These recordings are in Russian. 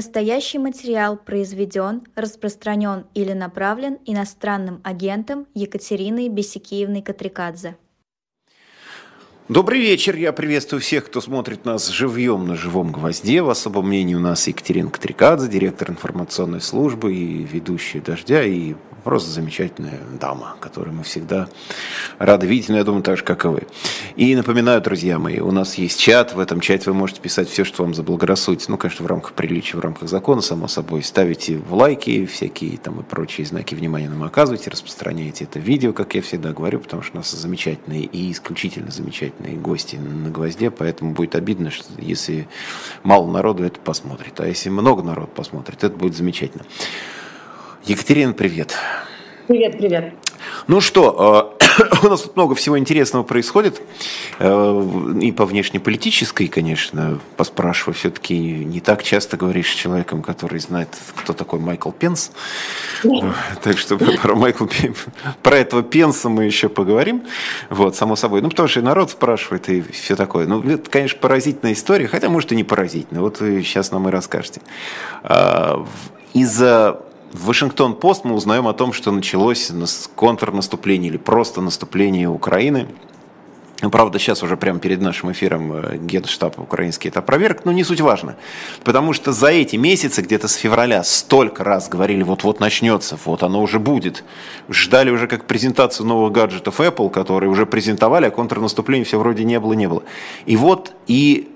Настоящий материал произведен, распространен или направлен иностранным агентом Екатериной Бесикиевной Катрикадзе. Добрый вечер, я приветствую всех, кто смотрит нас живьем на живом гвозде. В особом мнении у нас Екатерина Катрикадзе, директор информационной службы и ведущая «Дождя», и просто замечательная дама, которую мы всегда рады видеть, но я думаю, так же, как и вы. И напоминаю, друзья мои, у нас есть чат, в этом чате вы можете писать все, что вам заблагорассудится, ну, конечно, в рамках приличия, в рамках закона, само собой, ставите в лайки всякие там и прочие знаки внимания нам оказывайте, распространяйте это видео, как я всегда говорю, потому что у нас замечательные и исключительно замечательные гости на гвозде, поэтому будет обидно, что если мало народу это посмотрит, а если много народу посмотрит, это будет замечательно. Екатерина, привет. Привет, привет. Ну что, э, у нас тут много всего интересного происходит. Э, и по внешнеполитической, конечно, поспрашиваю, все-таки не так часто говоришь с человеком, который знает, кто такой Майкл Пенс. Так что про Майкла про этого Пенса мы еще поговорим. Вот, само собой. Ну, потому что и народ спрашивает, и все такое. Ну, это, конечно, поразительная история, хотя, может, и не поразительная. Вот вы сейчас нам и расскажете. А, из-за в Вашингтон-Пост мы узнаем о том, что началось контрнаступление или просто наступление Украины. Правда, сейчас уже прямо перед нашим эфиром э, Генштаб украинский это опроверг, но не суть важно. Потому что за эти месяцы, где-то с февраля, столько раз говорили, вот-вот начнется, вот оно уже будет. Ждали уже как презентацию новых гаджетов Apple, которые уже презентовали, а контрнаступления все вроде не было, не было. И вот и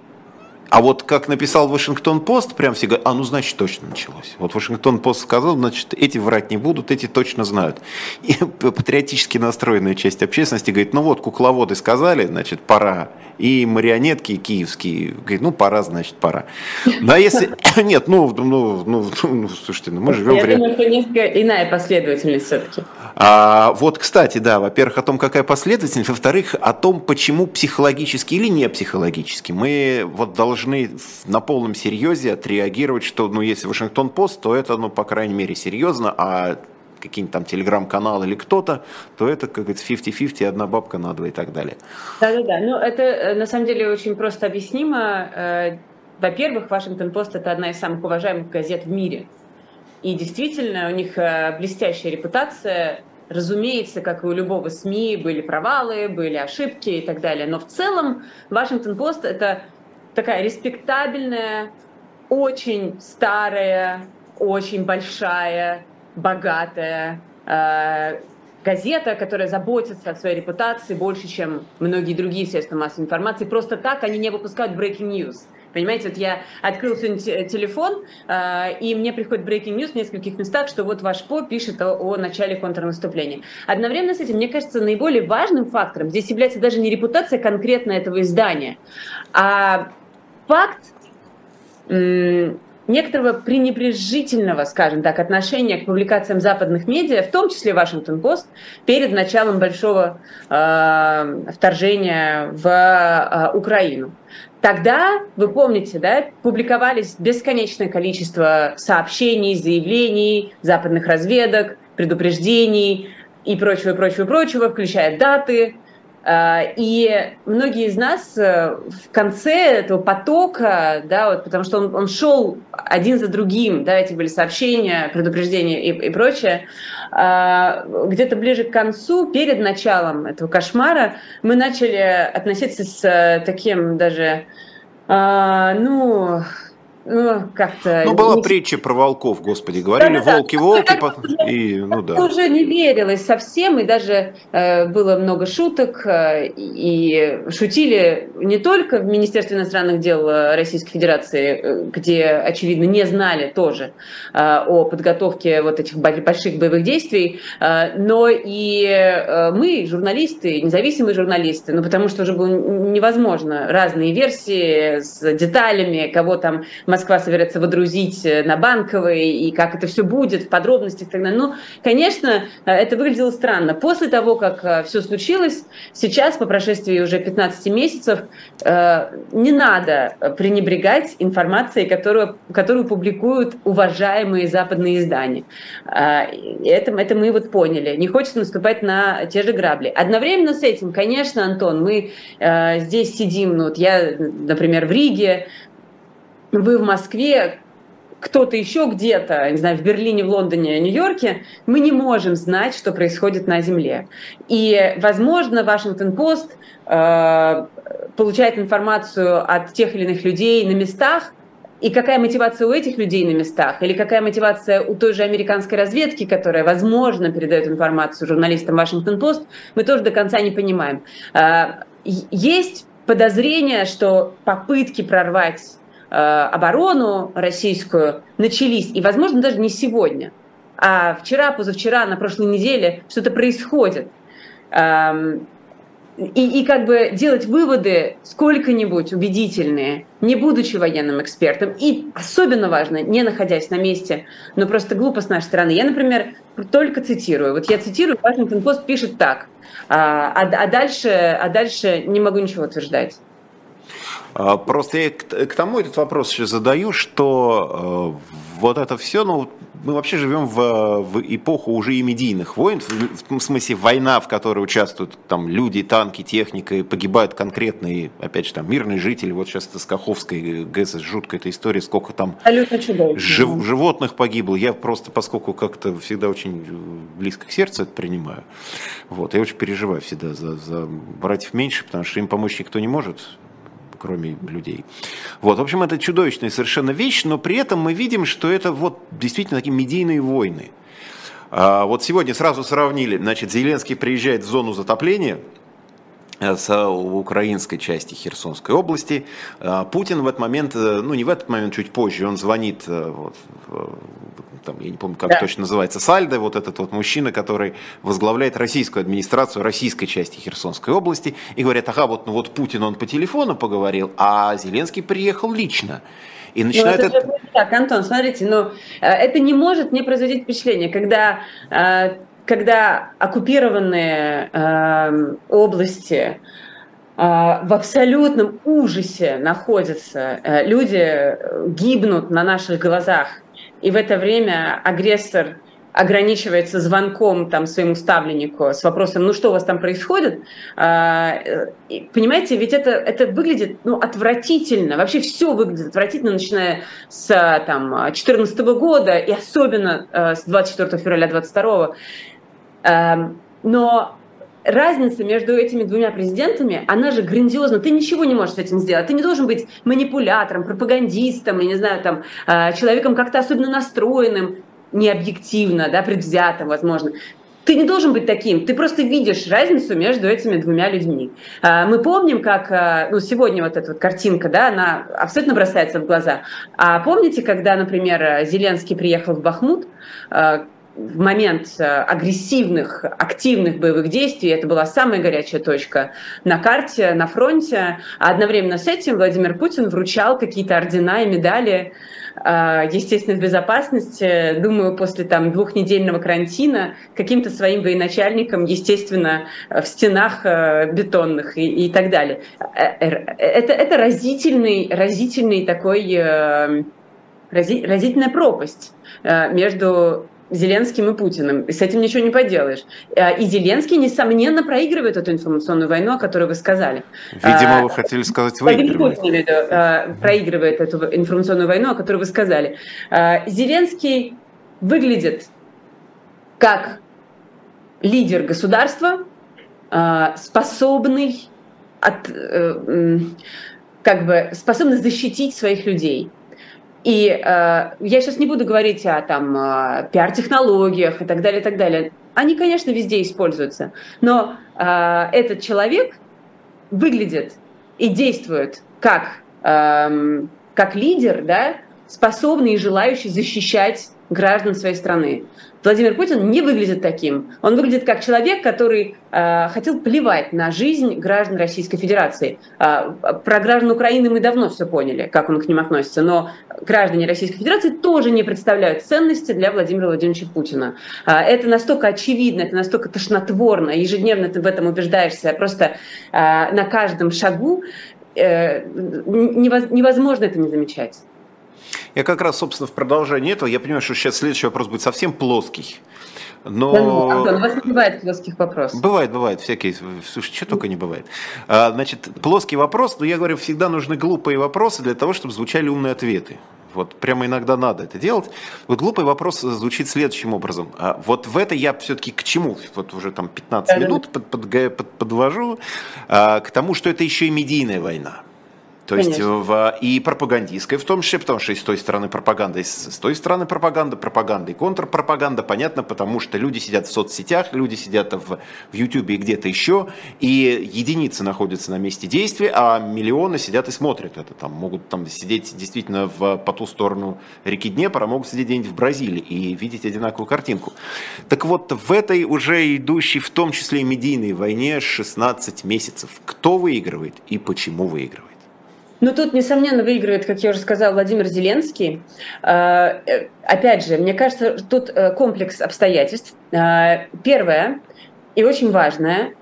а вот как написал Вашингтон-Пост, прям все говорят, а ну значит точно началось. Вот Вашингтон-Пост сказал, значит эти врать не будут, эти точно знают. И патриотически настроенная часть общественности говорит, ну вот кукловоды сказали, значит пора. И марионетки киевские говорят, ну пора, значит пора. Ну а если... Нет, ну, ну, ну, ну слушайте, ну, мы живем... Я в... думаю, что несколько иная последовательность все-таки. А, вот, кстати, да, во-первых, о том, какая последовательность, во-вторых, о том, почему психологически или не психологически мы вот должны должны на полном серьезе отреагировать, что, ну, если Вашингтон-Пост, то это, ну, по крайней мере, серьезно, а какие-нибудь там телеграм-канал или кто-то, то это, как говорится, 50-50, одна бабка на два и так далее. Да-да-да, ну это э, на самом деле очень просто объяснимо. Э, во-первых, Вашингтон-Пост – это одна из самых уважаемых газет в мире. И действительно, у них э, блестящая репутация. Разумеется, как и у любого СМИ, были провалы, были ошибки и так далее. Но в целом Вашингтон-Пост – это такая респектабельная, очень старая, очень большая, богатая э, газета, которая заботится о своей репутации больше, чем многие другие средства массовой информации. Просто так они не выпускают breaking news. Понимаете, вот я открыл сегодня телефон, э, и мне приходит breaking news в нескольких местах, что вот ваш ПО пишет о, о начале контрнаступления. Одновременно с этим, мне кажется, наиболее важным фактором здесь является даже не репутация конкретно этого издания, а факт некоторого пренебрежительного, скажем так, отношения к публикациям западных медиа, в том числе Вашингтон-Пост, перед началом большого э, вторжения в э, Украину. Тогда, вы помните, да, публиковались бесконечное количество сообщений, заявлений западных разведок, предупреждений и прочего, прочего, прочего, включая даты, и многие из нас э, в конце этого потока, да, вот, потому что он, он шел один за другим, да, эти были сообщения, предупреждения и, и прочее, а, где-то ближе к концу, перед началом этого кошмара, мы начали относиться с э, таким даже, а, ну, ну, как-то... Ну, была не... притча про волков, господи, говорили да, волки, волки, по... и, ну да. Уже не верилось совсем, и даже э, было много шуток, э, и шутили не только в Министерстве иностранных дел Российской Федерации, э, где, очевидно, не знали тоже э, о подготовке вот этих больших боевых действий, э, но и э, мы, журналисты, независимые журналисты, ну, потому что уже было невозможно разные версии с деталями, кого там Москва собирается водрузить э, на Банковой, и как это все будет в подробностях и так далее. Ну, конечно, э, это выглядело странно. После того, как э, все случилось, сейчас, по прошествии уже 15 месяцев, не надо пренебрегать информацией, которую, которую публикуют уважаемые западные издания. Это, это мы вот поняли. Не хочется наступать на те же грабли. Одновременно с этим, конечно, Антон, мы здесь сидим, ну вот я, например, в Риге, вы в Москве, кто-то еще где-то, не знаю, в Берлине, в Лондоне, Нью-Йорке, мы не можем знать, что происходит на Земле. И, возможно, Вашингтон-Пост э, получает информацию от тех или иных людей на местах, и какая мотивация у этих людей на местах, или какая мотивация у той же американской разведки, которая, возможно, передает информацию журналистам Вашингтон-Пост, мы тоже до конца не понимаем. Э, есть подозрение, что попытки прорвать оборону российскую начались, и, возможно, даже не сегодня, а вчера, позавчера, на прошлой неделе что-то происходит. Эм, и, и как бы делать выводы сколько-нибудь убедительные, не будучи военным экспертом, и особенно важно, не находясь на месте, но просто глупо с нашей стороны. Я, например, только цитирую. Вот я цитирую, Вашингтон Пост пишет так, а, а, а, дальше, а дальше не могу ничего утверждать. А, просто я к, тому этот вопрос еще задаю, что э, вот это все, ну, мы вообще живем в, в эпоху уже и медийных войн, в, в смысле война, в которой участвуют там люди, танки, техника, и погибают конкретные, опять же, там мирные жители. Вот сейчас это с Каховской ГЭС, жуткая эта история, сколько там жив, животных погибло. Я просто, поскольку как-то всегда очень близко к сердцу это принимаю, вот, я очень переживаю всегда за, за братьев меньше, потому что им помочь никто не может кроме людей. Вот, в общем, это чудовищная совершенно вещь, но при этом мы видим, что это вот действительно такие медийные войны. А, вот сегодня сразу сравнили, значит, Зеленский приезжает в зону затопления, э, с украинской части Херсонской области. А, Путин в этот момент, э, ну не в этот момент, чуть позже, он звонит э, вот, там, я не помню, как да. точно называется, Сальдо, вот этот вот мужчина, который возглавляет российскую администрацию российской части Херсонской области, и говорят, ага, вот, ну вот Путин, он по телефону поговорил, а Зеленский приехал лично. И ну, начинает ну, это, это... Так, Антон, смотрите, но э, это не может не производить впечатление, когда, э, когда оккупированные э, области в абсолютном ужасе находятся, люди гибнут на наших глазах, и в это время агрессор ограничивается звонком там своему ставленнику с вопросом, ну что у вас там происходит, а, понимаете, ведь это, это выглядит ну, отвратительно, вообще все выглядит отвратительно, начиная с там 2014 года и особенно а, с 24 февраля 2022. Но разница между этими двумя президентами, она же грандиозна. Ты ничего не можешь с этим сделать. Ты не должен быть манипулятором, пропагандистом, я не знаю, там, а, человеком как-то особенно настроенным, необъективно, да, предвзятым, возможно. Ты не должен быть таким, ты просто видишь разницу между этими двумя людьми. А, мы помним, как а, ну, сегодня вот эта вот картинка, да, она абсолютно бросается в глаза. А помните, когда, например, Зеленский приехал в Бахмут, в момент э, агрессивных, активных боевых действий, это была самая горячая точка на карте, на фронте, а одновременно с этим Владимир Путин вручал какие-то ордена и медали э, естественной безопасности, думаю, после там двухнедельного карантина каким-то своим военачальникам, естественно, в стенах э, бетонных и, и так далее. Это, это разительный, разительный такой разительная пропасть между Зеленским и Путиным. И с этим ничего не поделаешь. А, и Зеленский, несомненно, проигрывает эту информационную войну, о которой вы сказали. Видимо, вы а, хотели сказать выигрывает. Путин а, проигрывает эту информационную войну, о которой вы сказали. Зеленский выглядит как лидер государства, способный от, э, как бы способный защитить своих людей – и э, я сейчас не буду говорить о там э, пиар-технологиях и так далее, и так далее. Они, конечно, везде используются, но э, этот человек выглядит и действует как э, как лидер, да, способный и желающий защищать граждан своей страны. Владимир Путин не выглядит таким. Он выглядит как человек, который э, хотел плевать на жизнь граждан Российской Федерации. Э, про граждан Украины мы давно все поняли, как он к ним относится, но граждане Российской Федерации тоже не представляют ценности для Владимира Владимировича Путина. Э, это настолько очевидно, это настолько тошнотворно, ежедневно ты в этом убеждаешься, просто э, на каждом шагу э, невозможно это не замечать. Я как раз, собственно, в продолжении этого, я понимаю, что сейчас следующий вопрос будет совсем плоский. Но... Антон, у вас не бывает плоских вопросов. Бывает, бывает, всякие, слушай, что только не бывает. А, значит, плоский вопрос, но я говорю, всегда нужны глупые вопросы для того, чтобы звучали умные ответы. Вот прямо иногда надо это делать. Вот глупый вопрос звучит следующим образом. А вот в это я все-таки к чему? Вот уже там 15 минут под, под, под, подвожу а, к тому, что это еще и медийная война. То есть в, и пропагандистская в том числе, потому что и с той стороны пропаганда, и с, с той стороны пропаганда, пропаганда и контрпропаганда, понятно, потому что люди сидят в соцсетях, люди сидят в, в YouTube и где-то еще, и единицы находятся на месте действия, а миллионы сидят и смотрят это. Там могут там сидеть действительно в, по ту сторону реки Днепр, а могут сидеть где-нибудь в Бразилии и видеть одинаковую картинку. Так вот, в этой уже идущей, в том числе и медийной войне 16 месяцев, кто выигрывает и почему выигрывает? Ну, тут, несомненно, выигрывает, как я уже сказала, Владимир Зеленский. А, э, опять же, мне кажется, тут э, комплекс обстоятельств. А, первое и очень важное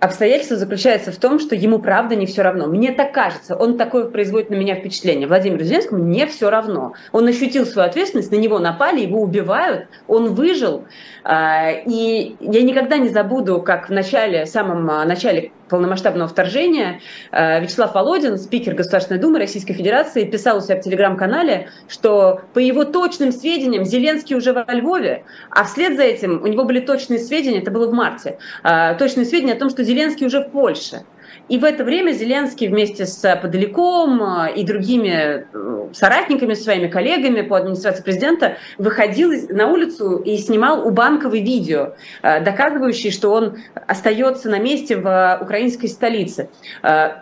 обстоятельство заключается в том, что ему правда не все равно. Мне так кажется, он такое производит на меня впечатление. Владимиру Зеленскому не все равно. Он ощутил свою ответственность, на него напали, его убивают, он выжил. А, и я никогда не забуду, как в начале, самом начале полномасштабного вторжения э, Вячеслав Володин, спикер Государственной Думы Российской Федерации, писал у себя в телеграм-канале, что по его точным сведениям Зеленский уже во Львове, а вслед за этим у него были точные сведения, это было в марте, э, точные сведения о том, что Зеленский уже в Польше. И в это время Зеленский вместе с Подаляком э, и другими э, соратниками, своими коллегами по администрации президента выходил на улицу и снимал у Банковой видео, э, доказывающее, что он остается на месте в украинской столице.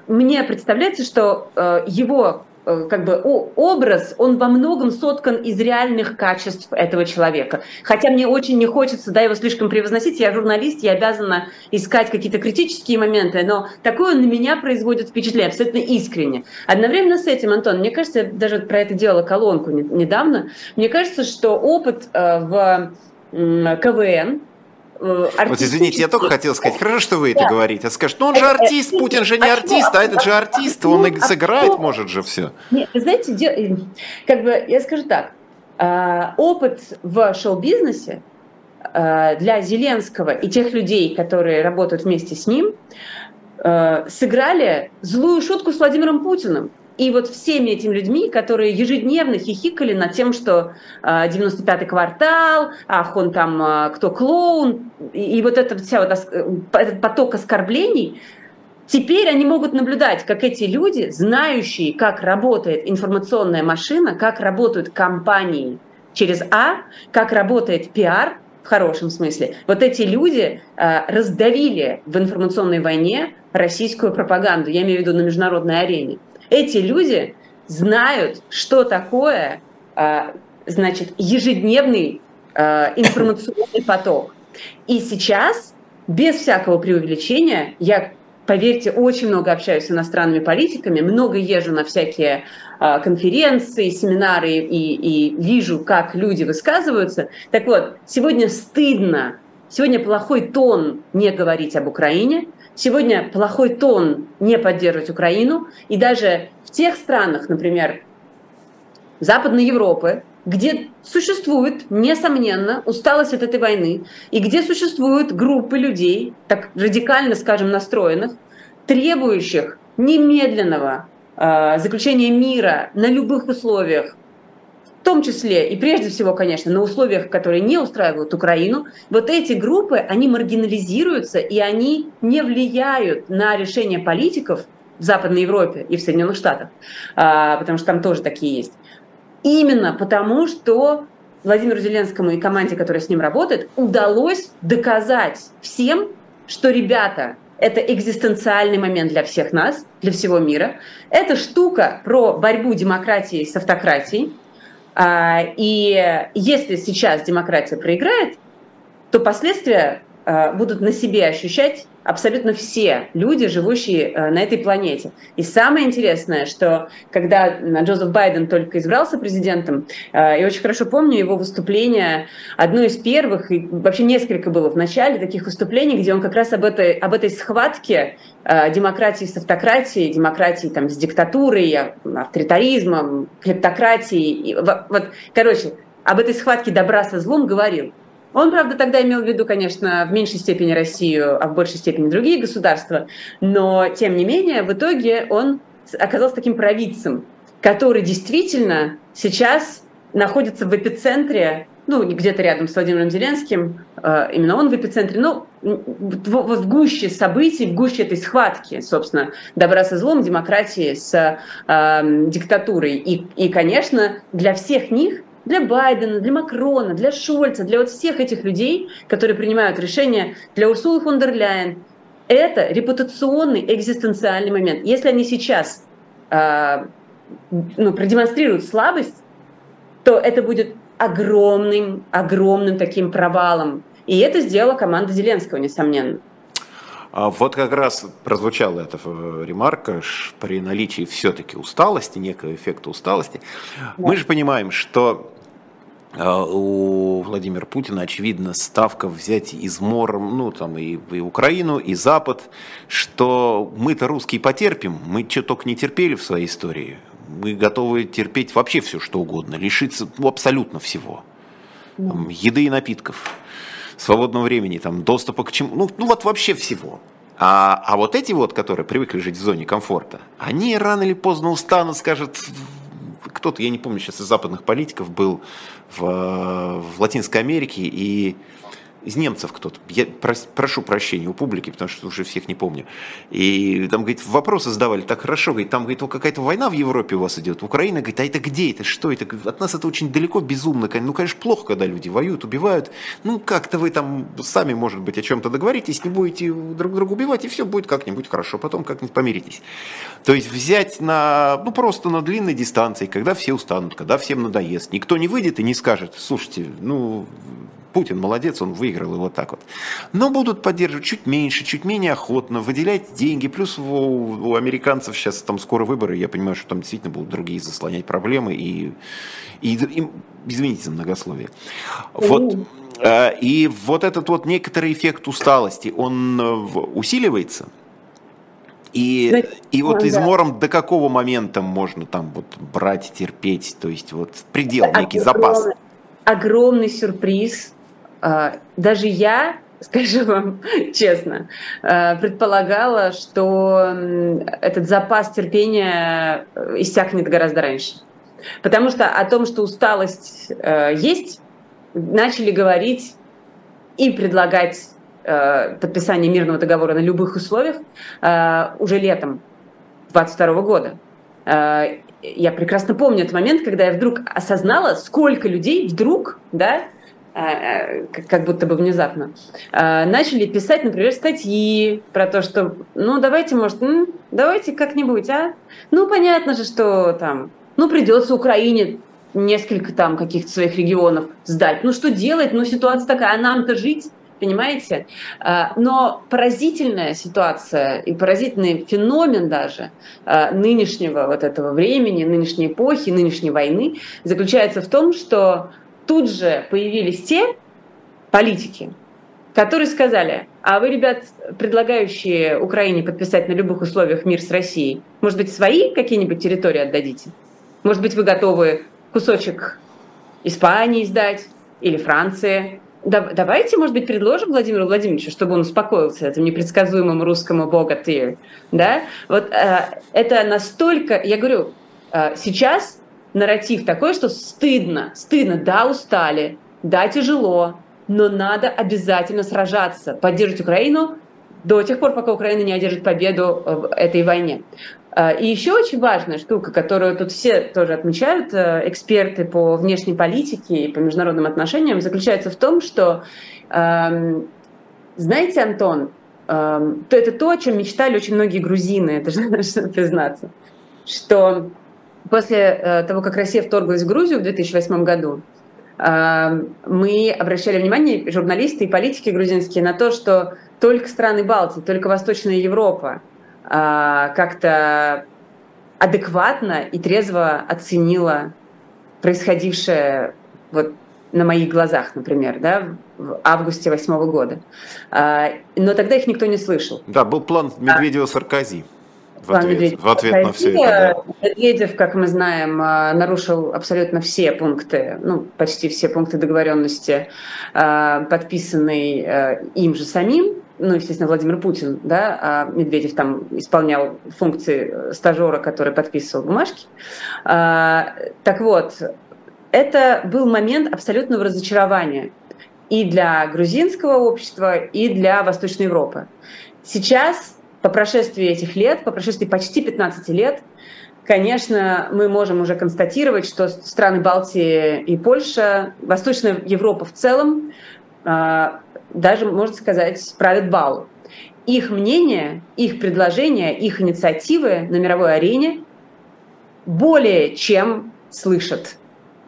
Мне представляется, что его Э, как бы образ, он во многом соткан из реальных качеств этого человека. Хотя мне очень не хочется да, его слишком превозносить, я журналист, я обязана искать какие-то критические моменты, но такое он на меня производит впечатление, абсолютно искренне. Одновременно с этим, Антон, мне кажется, я даже про это делала колонку недавно, мне кажется, что опыт э, в КВН, артистический... Э, вот извините, я только хотел сказать, хорошо, что вы да. это говорите. А скажет, ну он же э, артист, э, Путин же не а артист, а этот же артист, он а сыграет, может же все. Нет, вы знаете, как бы я скажу так, опыт в шоу-бизнесе для Зеленского и тех людей, которые работают вместе с ним, сыграли злую шутку с Владимиром Путиным. И вот всеми этими людьми, которые ежедневно хихикали над тем, что 95-й а, квартал, ах, он там а, кто клоун, и, и вот эта вся вот этот поток оскорблений, Теперь они могут наблюдать, как эти люди, знающие, как работает информационная машина, как работают компании через А, как работает пиар, в хорошем смысле. Вот эти люди э, раздавили в информационной войне российскую пропаганду, я имею в виду на международной арене. Эти люди знают, что такое а, значит, ежедневный а, информационный поток. И сейчас, без всякого преувеличения, я, поверьте, очень много общаюсь с иностранными политиками, много езжу на всякие а, конференции, семинары и, и вижу, как люди высказываются. Так вот, сегодня стыдно, сегодня плохой тон не говорить об Украине, Сегодня плохой тон не поддерживать Украину. И даже в тех странах, например, Западной Европы, где существует, несомненно, усталость от этой войны, и где существуют группы людей, так радикально, скажем, настроенных, требующих немедленного э, заключения мира на любых условиях, в том числе и прежде всего, конечно, на условиях, которые не устраивают Украину, вот эти группы, они маргинализируются, и они не влияют на решение политиков в Западной Европе и в Соединенных Штатах, а, потому что там тоже такие есть. Именно потому, что Владимиру Зеленскому и команде, которая с ним работает, удалось доказать всем, что, ребята, это экзистенциальный момент для всех нас, для всего мира. Это штука про борьбу демократии с автократией, и если сейчас демократия проиграет, то последствия а, будут на себе ощущать абсолютно все люди, живущие э, на этой планете. И самое интересное, что когда Джозеф Байден только избрался президентом, э, я очень хорошо помню его выступление, одно из первых, и вообще несколько было в начале таких выступлений, где он как раз об этой, об этой схватке э, демократии с автократией, демократии там, с диктатурой, авторитаризмом, клептократией. Вот, короче, об этой схватке добра со злом говорил. Он, правда, тогда имел в виду, конечно, в меньшей степени Россию, а в большей степени другие государства, но, тем не менее, в итоге он оказался таким провидцем. который действительно сейчас находится в эпицентре, ну, где-то рядом с Владимиром Зеленским, э, именно он в эпицентре, ну, в, в гуще событий, в гуще этой схватки, собственно, добра со злом, демократии с э, диктатурой. И, и, конечно, для всех них для Байдена, для Макрона, для Шольца, для вот всех этих людей, которые принимают решения, для Урсулы фон дер Ляйен, это репутационный, экзистенциальный момент. Если они сейчас э, ну, продемонстрируют слабость, то это будет огромным, огромным таким провалом. И это сделала команда Зеленского, несомненно. А вот как раз прозвучала эта э, ремарка при наличии все-таки усталости, некого эффекта усталости. Да. Мы же понимаем, что у Владимира Путина, очевидно, ставка взять измором, ну, там, и, и Украину, и Запад, что мы-то русские потерпим, мы что только не терпели в своей истории. Мы готовы терпеть вообще все, что угодно, лишиться ну, абсолютно всего. Там, еды и напитков, свободного времени, там, доступа к чему, ну, ну вот вообще всего. А, а вот эти вот, которые привыкли жить в зоне комфорта, они рано или поздно устанут, скажут, кто-то, я не помню сейчас из западных политиков, был в, в Латинской Америке и из немцев кто-то, я прошу прощения у публики, потому что уже всех не помню. И там, говорит, вопросы задавали так хорошо, говорит, там, говорит, какая-то война в Европе у вас идет, Украина, говорит, а это где это, что это, от нас это очень далеко, безумно, ну, конечно, плохо, когда люди воюют, убивают, ну, как-то вы там сами, может быть, о чем-то договоритесь, не будете друг друга убивать, и все будет как-нибудь хорошо, потом как-нибудь помиритесь. То есть взять на, ну, просто на длинной дистанции, когда все устанут, когда всем надоест, никто не выйдет и не скажет, слушайте, ну, Путин молодец, он выиграл вот так вот. Но будут поддерживать чуть меньше, чуть менее охотно, выделять деньги. Плюс у, у американцев сейчас там скоро выборы, я понимаю, что там действительно будут другие заслонять проблемы. И, и, и извините за многословие. Вот, э, и вот этот вот некоторый эффект усталости, он э, усиливается. И, и вот измором до какого момента можно там вот брать, терпеть, то есть вот предел, некий запас. Огромный сюрприз даже я, скажу вам честно, а, предполагала, что этот запас терпения э, иссякнет гораздо раньше. Потому что о том, что усталость э, есть, начали говорить и предлагать э, подписание мирного договора на любых условиях уже летом 2022 года. Я прекрасно помню этот момент, когда я вдруг осознала, сколько людей вдруг, да, а, а, как будто бы внезапно, а, начали писать, например, статьи про то, что, ну, давайте, может, давайте как-нибудь, а? Ну, понятно же, что там, ну, придется Украине несколько там каких-то своих регионов сдать. Ну, что делать? Ну, ситуация такая, а нам-то жить, понимаете? Но поразительная ситуация и поразительный феномен даже нынешнего вот этого времени, нынешней эпохи, нынешней войны заключается в том, что тут же появились те политики, которые сказали, а вы, ребят, предлагающие Украине подписать на любых условиях мир с Россией, может быть, свои какие-нибудь территории отдадите? Может быть, вы готовы кусочек Испании сдать или Франции? Да, давайте, может быть, предложим Владимиру Владимировичу, чтобы он успокоился этому непредсказуемому русскому богатырю. Да? Вот э, это настолько, я говорю, э, сейчас нарратив такой, что стыдно, стыдно, да, устали, да, тяжело, но надо обязательно сражаться, поддерживать Украину до тех пор, пока Украина не одержит победу в этой войне. А, и еще очень важная штука, которую тут все тоже отмечают, э, эксперты по внешней политике и по международным отношениям, заключается в том, что, эм, знаете, Антон, эм, то это то, о чем мечтали очень многие грузины, это же надо признаться, что После э, того, как Россия вторглась в Грузию в 2008 году, э, мы обращали внимание, журналисты и политики грузинские, на то, что только страны Балтии, только Восточная Европа э, как-то адекватно и трезво оценила происходившее вот на моих глазах, например, да, в августе восьмого года. Но тогда их никто не слышал. Да, был план Медведева-Саркози. В ответ, в ответ на все это. Да. Медведев, как мы знаем, а, нарушил абсолютно все пункты, ну, почти все пункты договоренности, а, подписанные а, им же самим. ну, естественно, Владимир Путин, да, а Медведев там исполнял функции стажера, который подписывал бумажки. А, так вот, это был момент абсолютного разочарования и для грузинского общества, и для Восточной Европы. Сейчас, по прошествии этих лет, по прошествии почти 15 лет, конечно, мы можем уже констатировать, что страны Балтии и Польша, Восточная Европа в целом, а, даже, можно сказать, правят бал. Их мнение, их предложения, их инициативы на мировой арене более чем слышат.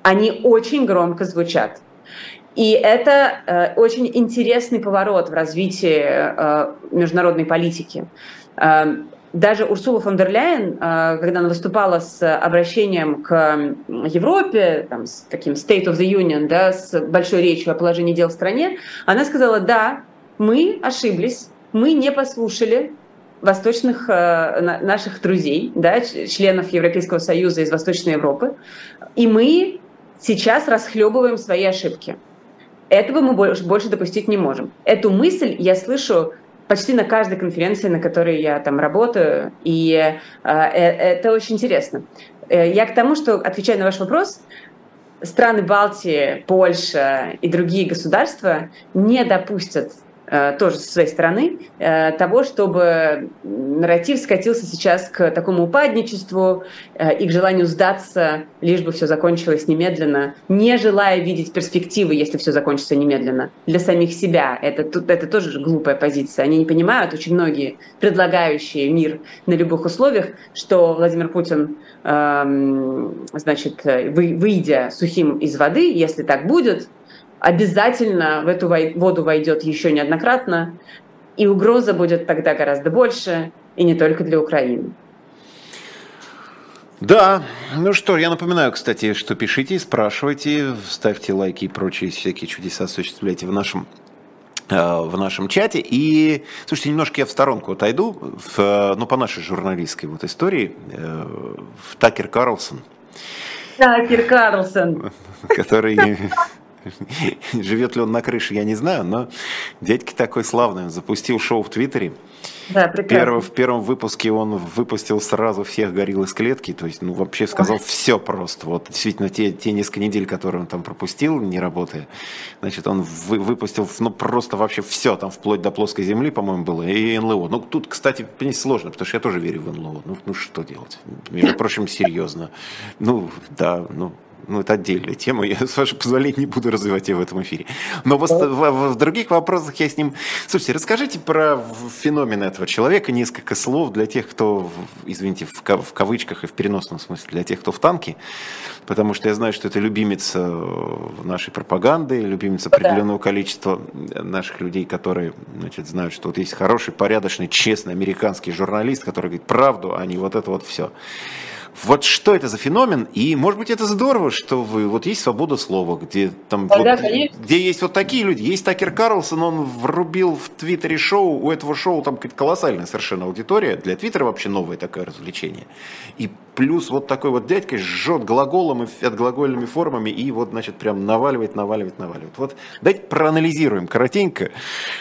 Они очень громко звучат. И это э, очень интересный поворот в развитии э, международной политики. Э, даже Урсула фон дер Ляйен, э, когда она выступала с обращением к Европе, там, с таким State of the Union, да, с большой речью о положении дел в стране, она сказала, да, мы ошиблись, мы не послушали восточных э, наших друзей, да, членов Европейского Союза из Восточной Европы, и мы сейчас расхлебываем свои ошибки. Этого мы больше, больше допустить не можем. Эту мысль я слышу почти на каждой конференции, на которой я там работаю, и э, э, это очень интересно. Э, я к тому, что, отвечая на ваш вопрос, страны Балтии, Польша и другие государства не допустят тоже со своей стороны, э, того, чтобы нарратив скатился сейчас к такому упадничеству э, и к желанию сдаться, лишь бы все закончилось немедленно, не желая видеть перспективы, если все закончится немедленно, для самих себя. Это, это тоже глупая позиция. Они не понимают, очень многие, предлагающие мир на любых условиях, что Владимир Путин, эм, значит, выйдя сухим из воды, если так будет, обязательно в эту воду войдет еще неоднократно, и угроза будет тогда гораздо больше, и не только для Украины. Да, ну что, я напоминаю, кстати, что пишите, спрашивайте, ставьте лайки и прочие всякие чудеса осуществляйте в нашем э, в нашем чате. И, слушайте, немножко я в сторонку отойду, в, ну, по нашей журналистской вот истории, э, в Такер Карлсон. Такер Карлсон. Который Живет ли он на крыше, я не знаю, но дядька такой славный. Он запустил шоу в Твиттере. Да, Перв, в первом выпуске он выпустил сразу всех горил из клетки, то есть, ну, вообще сказал Ой. все просто. Вот действительно, те, те несколько недель, которые он там пропустил, не работая, значит, он вы, выпустил, ну, просто вообще все, там, вплоть до плоской земли, по-моему, было, и НЛО. Ну, тут, кстати, понять сложно, потому что я тоже верю в НЛО. Ну, ну что делать? Между прочим, серьезно. Ну, да, ну, ну, это отдельная тема, я, с вашего позволения, не буду развивать ее в этом эфире. Но в, в, в других вопросах я с ним... Слушайте, расскажите про феномен этого человека, несколько слов для тех, кто, извините, в, в кавычках и в переносном смысле, для тех, кто в танке, потому что я знаю, что это любимица нашей пропаганды, любимица определенного количества наших людей, которые, значит, знают, что вот есть хороший, порядочный, честный американский журналист, который говорит правду, а не вот это вот все. Вот что это за феномен? И, может быть, это здорово, что вы... Вот есть свобода слова, где там... Да, вот, где есть вот такие люди. Есть Такер Карлсон, он врубил в Твиттере шоу. У этого шоу там колоссальная совершенно аудитория. Для Твиттера вообще новое такое развлечение. И плюс вот такой вот дядька жжет глаголом и отглагольными формами и вот, значит, прям наваливает, наваливает, наваливает. Вот давайте проанализируем коротенько,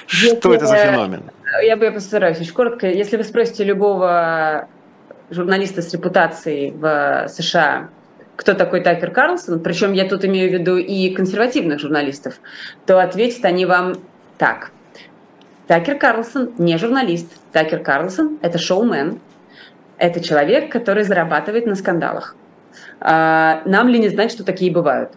Если, что это за феномен. Я бы постараюсь очень коротко. Если вы спросите любого журналиста с репутацией в США, кто такой Такер Карлсон, причем я тут имею в виду и консервативных журналистов, то ответят они вам так. Такер Карлсон не журналист. Такер Карлсон – это шоумен. Это человек, который зарабатывает на скандалах. А, нам ли не знать, что такие бывают?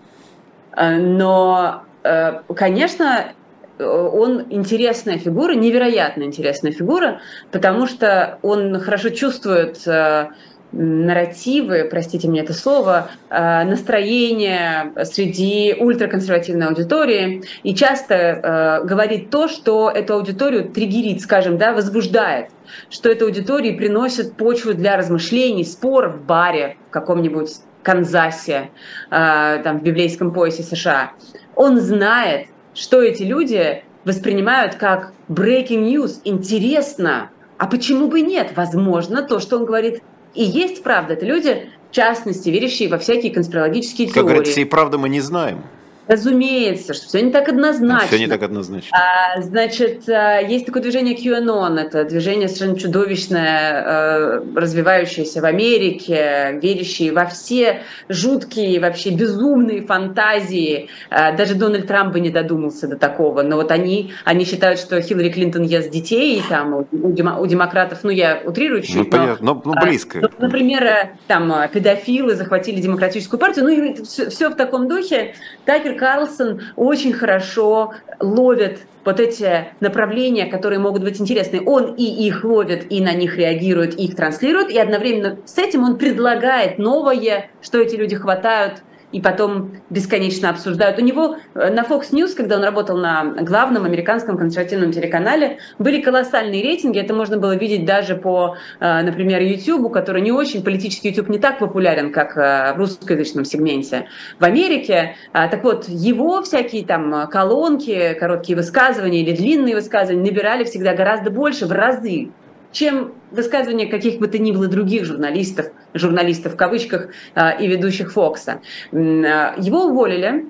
А, но, э, конечно, он интересная фигура, невероятно интересная фигура, потому что он хорошо чувствует э, нарративы, простите мне это слово, э, настроение среди ультраконсервативной аудитории и часто э, говорит то, что эту аудиторию триггерит, скажем, да, возбуждает, что этой аудитории приносит почву для размышлений, спор в баре в каком-нибудь Канзасе, там, в библейском поясе США. Он знает, что эти люди воспринимают как breaking news, интересно. А почему бы нет? Возможно, то, что он говорит, и есть правда. Это люди, в частности, верящие во всякие конспирологические как теории. Как говорят, всей правды мы не знаем. Разумеется, что все не так однозначно. Все не так однозначно. А, значит, а, есть такое движение QAnon, это движение совершенно чудовищное, э, развивающееся в Америке, верящее во все жуткие, вообще безумные фантазии. А, даже Дональд Трамп бы не додумался до такого. Но вот они, они считают, что Хиллари Клинтон ест детей, и там у, демократов, ну я утрирую чуть-чуть, ну, понятно, но, но, но близко. Но, например, э, там педофилы захватили демократическую партию, ну и все, все в таком духе. Такер Карлсон очень хорошо ловит вот эти направления, которые могут быть интересны. Он и их ловит, и на них реагирует, и их транслирует, и одновременно с этим он предлагает новое, что эти люди хватают и потом бесконечно обсуждают. У него э, на Fox News, когда он работал на главном американском консервативном телеканале, были колоссальные рейтинги. Это можно было видеть даже по, э, например, YouTube, который не очень, политический YouTube не так популярен, как э, в русскоязычном сегменте в Америке. А, так вот, его всякие там колонки, короткие высказывания или длинные высказывания набирали всегда гораздо больше, в разы чем высказывания каких бы то ни было других журналистов, журналистов в кавычках а, и ведущих Фокса. А, его уволили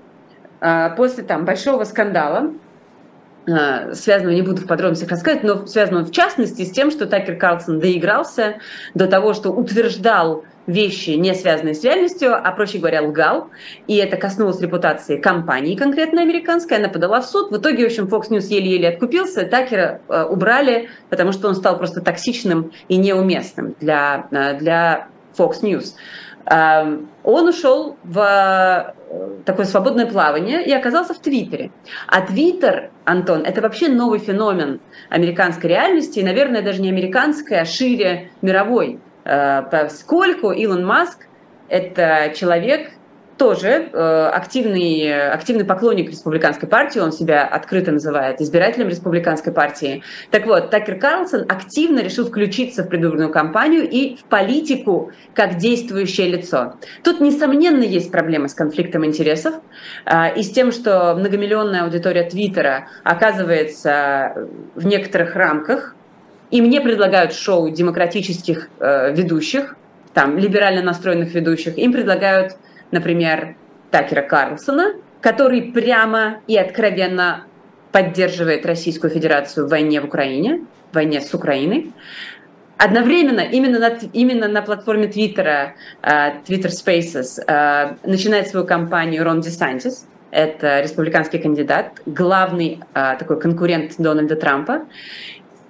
а, после там, большого скандала, связанного, не буду в подробностях рассказывать, но связанного в частности с тем, что Такер Карлсон доигрался до того, что утверждал вещи, не связанные с реальностью, а, проще говоря, лгал. И это коснулось репутации компании конкретно американской. Она подала в суд. В итоге, в общем, Fox News еле-еле откупился. Такера э, убрали, потому что он стал просто токсичным и неуместным для, э, для Fox News. Э, он ушел в э, такое свободное плавание и оказался в Твиттере. А Твиттер, Антон, это вообще новый феномен американской реальности, и, наверное, даже не американской, а шире мировой поскольку Илон Маск – это человек, тоже э, активный, активный поклонник республиканской партии, он себя открыто называет избирателем республиканской партии. Так вот, Такер Карлсон активно решил включиться в предвыборную кампанию и в политику как действующее лицо. Тут, несомненно, есть проблемы с конфликтом интересов э, и с тем, что многомиллионная аудитория Твиттера оказывается в некоторых рамках, и мне предлагают шоу демократических э, ведущих, там, либерально настроенных ведущих. Им предлагают, например, Такера Карлсона, который прямо и откровенно поддерживает Российскую Федерацию в войне в Украине, в войне с Украиной. Одновременно именно на, именно на платформе Твиттера, uh, Twitter Spaces, uh, начинает свою кампанию Рон Десантис. Это республиканский кандидат, главный uh, такой конкурент Дональда Трампа.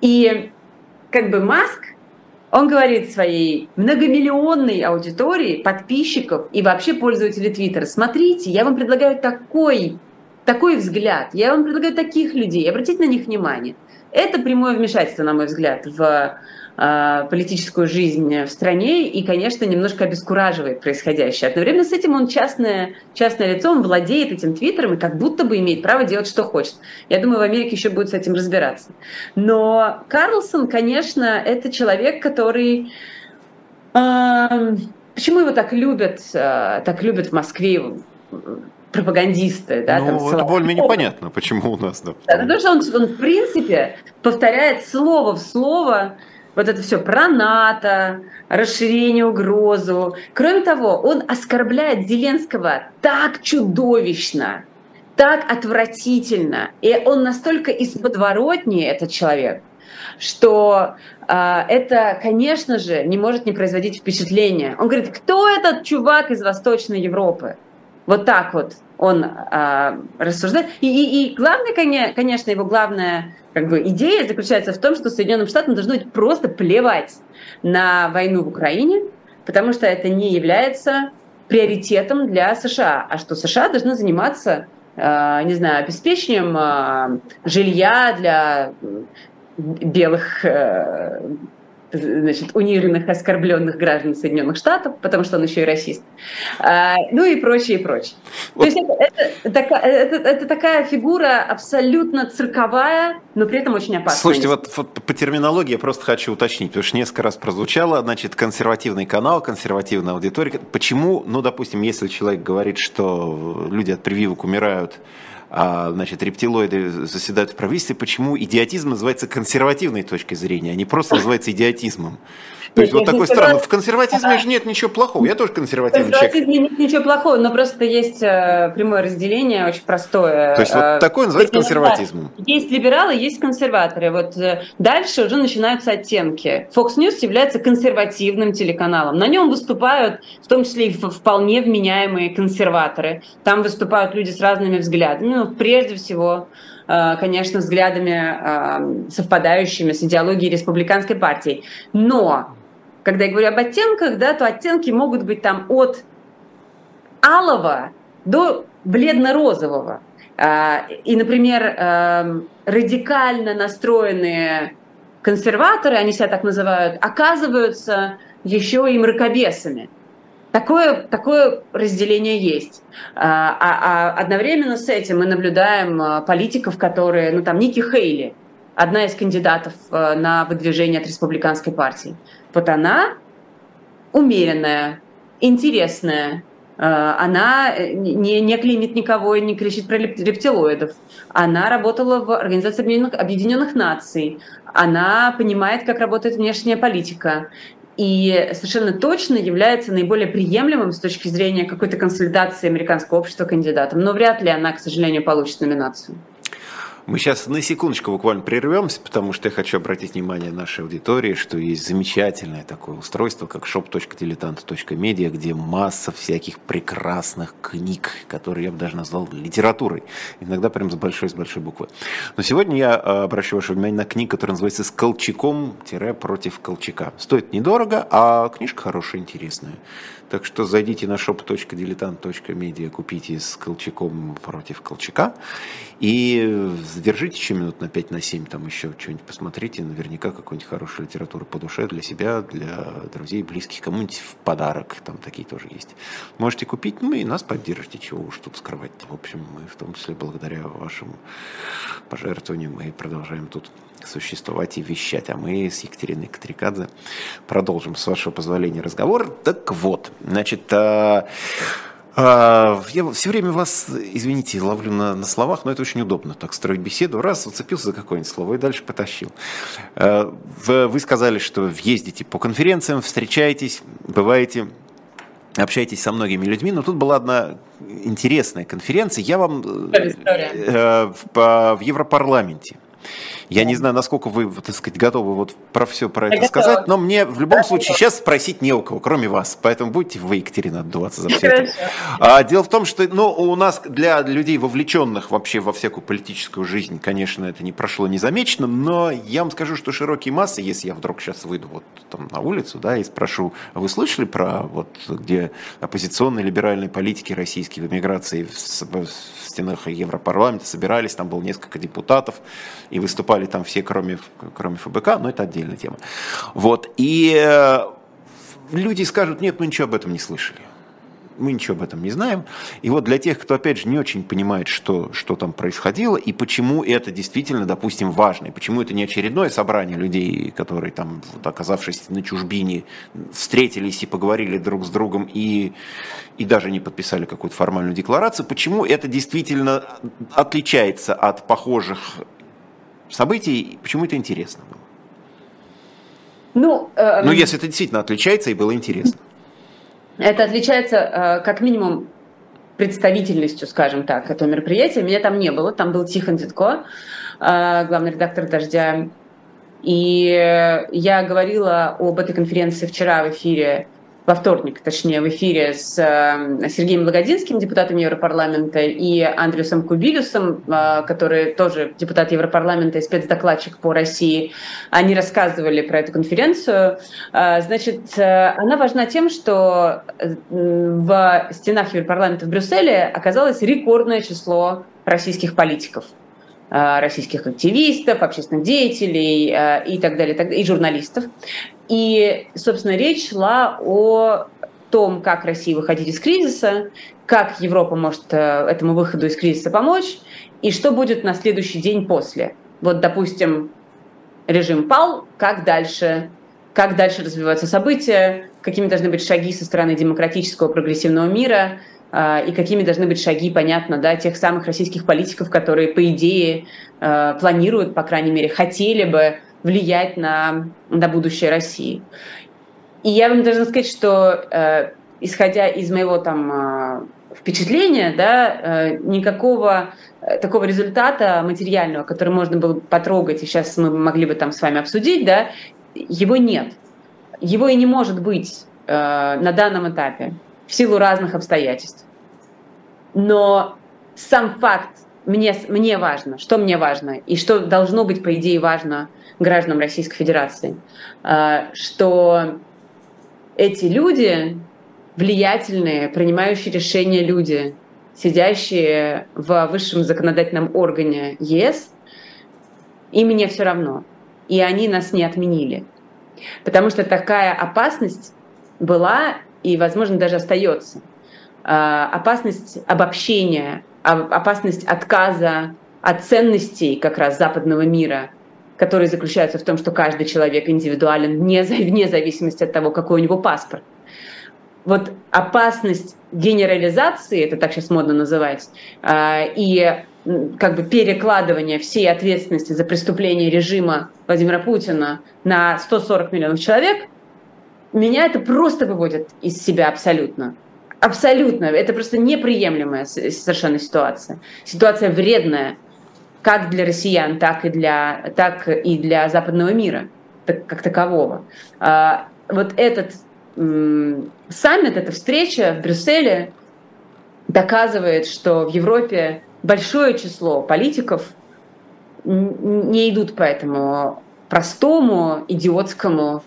И как бы Маск, он говорит своей многомиллионной аудитории, подписчиков и вообще пользователей Твиттера, смотрите, я вам предлагаю такой, такой взгляд, я вам предлагаю таких людей, обратите на них внимание. Это прямое вмешательство, на мой взгляд, в политическую жизнь в стране и, конечно, немножко обескураживает происходящее. Одновременно с этим он частное, частное лицо, он владеет этим твиттером и как будто бы имеет право делать, что хочет. Я думаю, в Америке еще будет с этим разбираться. Но Карлсон, конечно, это человек, который... Э, почему его так любят, э, так любят в Москве пропагандисты, да, ну, там, это более-менее понятно, почему у нас, да. да потому что он, он, в принципе, повторяет слово в слово вот это все про НАТО, расширение угрозу. Кроме того, он оскорбляет Зеленского так чудовищно, так отвратительно. И он настолько из подворотни, этот человек, что э, это, конечно же, не может не производить впечатления. Он говорит, кто этот чувак из Восточной Европы? Вот так вот он э, рассуждает. И, и, и главное, конечно, его главная как бы, идея заключается в том, что Соединенным Штатам должно быть просто плевать на войну в Украине, потому что это не является приоритетом для США, а что США должны заниматься, э, не знаю, обеспечением э, жилья для белых э, значит, униженных, оскорбленных граждан Соединенных Штатов, потому что он еще и расист, а, ну и прочее, и прочее. Вот. То есть это, это, это, это такая фигура абсолютно цирковая, но при этом очень опасная. Слушайте, вот, вот по терминологии я просто хочу уточнить, потому что несколько раз прозвучало, значит, консервативный канал, консервативная аудитория. Почему, ну, допустим, если человек говорит, что люди от прививок умирают, значит, рептилоиды заседают в правительстве, почему идиотизм называется консервативной точкой зрения, а не просто называется идиотизмом. То есть вот такой странный. В консерватизме же нет ничего плохого. Я тоже консервативный человек. В консерватизме нет ничего плохого, но просто есть э, прямое разделение, очень простое. То есть вот э, такое называется консерватизмом. Есть либералы, есть консерваторы. Вот э, дальше уже начинаются оттенки. Fox News является консервативным телеканалом. На нем выступают в том числе и вполне вменяемые консерваторы. Там выступают люди с разными взглядами. Ну, прежде всего, конечно, взглядами совпадающими с идеологией республиканской партии. Но когда я говорю об оттенках, да, то оттенки могут быть там от алого до бледно-розового. А, и, например, эм, радикально настроенные консерваторы, они себя так называют, оказываются еще и мракобесами. Такое, такое разделение есть. А, а, а одновременно с этим мы наблюдаем а, политиков, которые, ну там, Ники Хейли, одна из кандидатов э, на выдвижение от республиканской партии. Вот она умеренная, интересная, э, она не, не клинит никого и не кричит про рептилоидов. Она работала в Организации Объединенных, Объединенных Наций. Она понимает, как работает внешняя политика. И совершенно точно является наиболее приемлемым с точки зрения какой-то консолидации американского общества кандидатом. Но вряд ли она, к сожалению, получит номинацию. Мы сейчас на секундочку буквально прервемся, потому что я хочу обратить внимание нашей аудитории, что есть замечательное такое устройство, как shop.diletant.media, где масса всяких прекрасных книг, которые я бы даже назвал литературой. Иногда прям с большой, с большой буквы. Но сегодня я а, обращу ваше внимание на книгу, которая называется «С Колчаком-против Колчака». Стоит недорого, а книжка хорошая, интересная. Так что зайдите на shop.diletant.media, купите с Колчаком против Колчака и задержите еще минут на 5 на 7, там еще что-нибудь посмотрите, наверняка какую-нибудь хорошую литературу по душе для себя, для друзей, близких, кому-нибудь в подарок, там такие тоже есть. Можете купить, ну и нас поддержите, чего уж тут скрывать. В общем, мы в том числе благодаря вашим пожертвованиям мы продолжаем тут существовать и вещать. А мы с Екатериной Катрикадзе продолжим, с вашего позволения, разговор. Так вот, значит, а, а, я все время вас, извините, ловлю на, на словах, но это очень удобно, так строить беседу. Раз, зацепился за какое-нибудь слово и дальше потащил. А, вы сказали, что ездите по конференциям, встречаетесь, бываете общаетесь со многими людьми, но тут была одна интересная конференция. Я вам э, э, в, в Европарламенте я не знаю, насколько вы, так сказать, готовы вот про все про это сказать, но мне в любом случае сейчас спросить не у кого, кроме вас. Поэтому будете вы, Екатерина, отдуваться за все это. А, дело в том, что ну, у нас для людей, вовлеченных вообще во всякую политическую жизнь, конечно, это не прошло незамеченным, но я вам скажу, что широкие массы, если я вдруг сейчас выйду вот там на улицу, да, и спрошу, вы слышали про вот где оппозиционные либеральные политики российские в эмиграции в, в стенах Европарламента собирались, там было несколько депутатов, и выступали там все, кроме, кроме ФБК, но это отдельная тема. Вот, и э, люди скажут, нет, мы ничего об этом не слышали мы ничего об этом не знаем. И вот для тех, кто, опять же, не очень понимает, что, что там происходило, и почему это действительно, допустим, важно, и почему это не очередное собрание людей, которые там, вот, оказавшись на чужбине, встретились и поговорили друг с другом, и, и даже не подписали какую-то формальную декларацию, почему это действительно отличается от похожих событий, почему это интересно было? Ну, э, ну, если это действительно отличается и было интересно. Это отличается э, как минимум представительностью, скажем так, этого мероприятия. Меня там не было, там был Тихон Дедко, э, главный редактор «Дождя». И я говорила об этой конференции вчера в эфире во вторник, точнее, в эфире с э, Сергеем Благодинским, депутатом Европарламента, и Андреусом Кубилюсом, э, который тоже депутат Европарламента и спецдокладчик по России. Они рассказывали про эту конференцию. Э, значит, она важна тем, что в стенах Европарламента в Брюсселе оказалось рекордное число российских политиков российских активистов, общественных деятелей и так далее, и журналистов. И, собственно, речь шла о том, как России выходить из кризиса, как Европа может э, этому выходу из кризиса помочь, и что будет на следующий день после. Вот, допустим, режим пал, как дальше, как дальше развиваются события, какими должны быть шаги со стороны демократического прогрессивного мира, э, и какими должны быть шаги, понятно, да, тех самых российских политиков, которые, по идее, э, планируют, по крайней мере, хотели бы влиять на, на будущее России. и я вам должна сказать, что э, исходя из моего там э, впечатления, да, э, никакого э, такого результата материального, который можно было потрогать, и сейчас мы могли бы там с вами обсудить, да, его нет. Его и не может быть э, на данном этапе в силу разных обстоятельств. Но сам факт мне, мне важно, что мне важно, и что должно быть, по идее, важно гражданам Российской Федерации, э, что эти люди, влиятельные, принимающие решения люди, сидящие в высшем законодательном органе ЕС, им не все равно. И они нас не отменили. Потому что такая опасность была и, возможно, даже остается. А, опасность обобщения, опасность отказа от ценностей как раз западного мира, которые заключаются в том, что каждый человек индивидуален вне, зависимости от того, какой у него паспорт. Вот опасность генерализации, это так сейчас модно называть, а, и как бы перекладывание всей ответственности за преступление режима Владимира Путина на 140 миллионов человек, меня это просто выводит из себя абсолютно. Абсолютно. Это просто неприемлемая совершенно ситуация. Ситуация вредная как для россиян, так и для, так и для западного мира так, как такового. А, вот этот саммит, эта встреча в Брюсселе доказывает, что в Европе большое число политиков не идут по этому простому, идиотскому